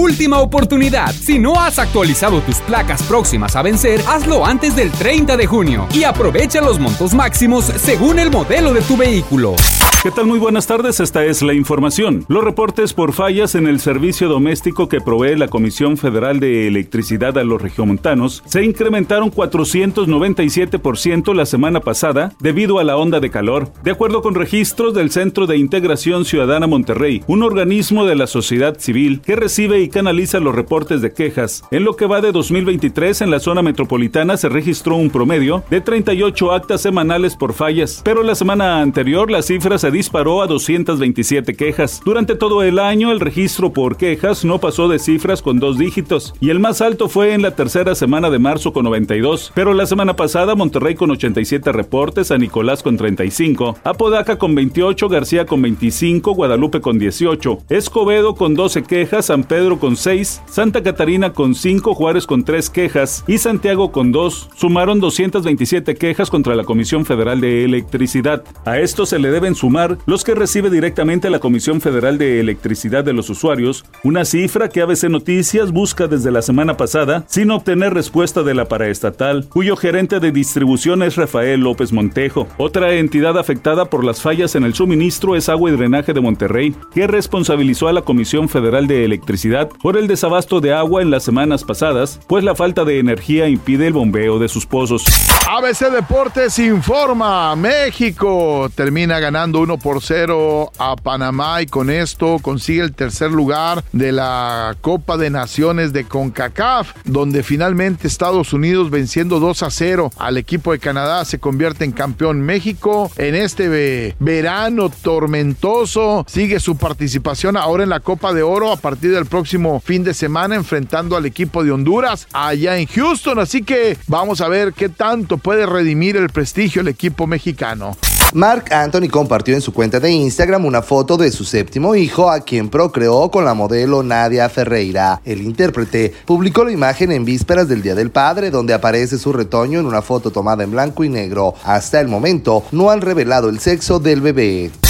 Última oportunidad. Si no has actualizado tus placas próximas a vencer, hazlo antes del 30 de junio y aprovecha los montos máximos según el modelo de tu vehículo. ¿Qué tal? Muy buenas tardes, esta es la información. Los reportes por fallas en el servicio doméstico que provee la Comisión Federal de Electricidad a los regiomontanos se incrementaron 497% la semana pasada debido a la onda de calor. De acuerdo con registros del Centro de Integración Ciudadana Monterrey, un organismo de la sociedad civil que recibe y canaliza los reportes de quejas. En lo que va de 2023 en la zona metropolitana se registró un promedio de 38 actas semanales por fallas, pero la semana anterior la cifra se disparó a 227 quejas. Durante todo el año el registro por quejas no pasó de cifras con dos dígitos y el más alto fue en la tercera semana de marzo con 92, pero la semana pasada Monterrey con 87 reportes, San Nicolás con 35, Apodaca con 28, García con 25, Guadalupe con 18, Escobedo con 12 quejas, San Pedro con 6, Santa Catarina con 5, Juárez con 3 quejas y Santiago con 2. Sumaron 227 quejas contra la Comisión Federal de Electricidad. A esto se le deben sumar los que recibe directamente la Comisión Federal de Electricidad de los usuarios, una cifra que ABC Noticias busca desde la semana pasada sin obtener respuesta de la paraestatal, cuyo gerente de distribución es Rafael López Montejo. Otra entidad afectada por las fallas en el suministro es Agua y Drenaje de Monterrey, que responsabilizó a la Comisión Federal de Electricidad por el desabasto de agua en las semanas pasadas, pues la falta de energía impide el bombeo de sus pozos. ABC Deportes informa, México termina ganando 1 por 0 a Panamá y con esto consigue el tercer lugar de la Copa de Naciones de CONCACAF, donde finalmente Estados Unidos venciendo 2 a 0 al equipo de Canadá se convierte en campeón México en este verano tormentoso. Sigue su participación ahora en la Copa de Oro a partir del próximo fin de semana enfrentando al equipo de Honduras allá en Houston, así que vamos a ver qué tanto puede redimir el prestigio el equipo mexicano. Mark Anthony compartió en su cuenta de Instagram una foto de su séptimo hijo, a quien procreó con la modelo Nadia Ferreira. El intérprete publicó la imagen en vísperas del Día del Padre, donde aparece su retoño en una foto tomada en blanco y negro. Hasta el momento no han revelado el sexo del bebé.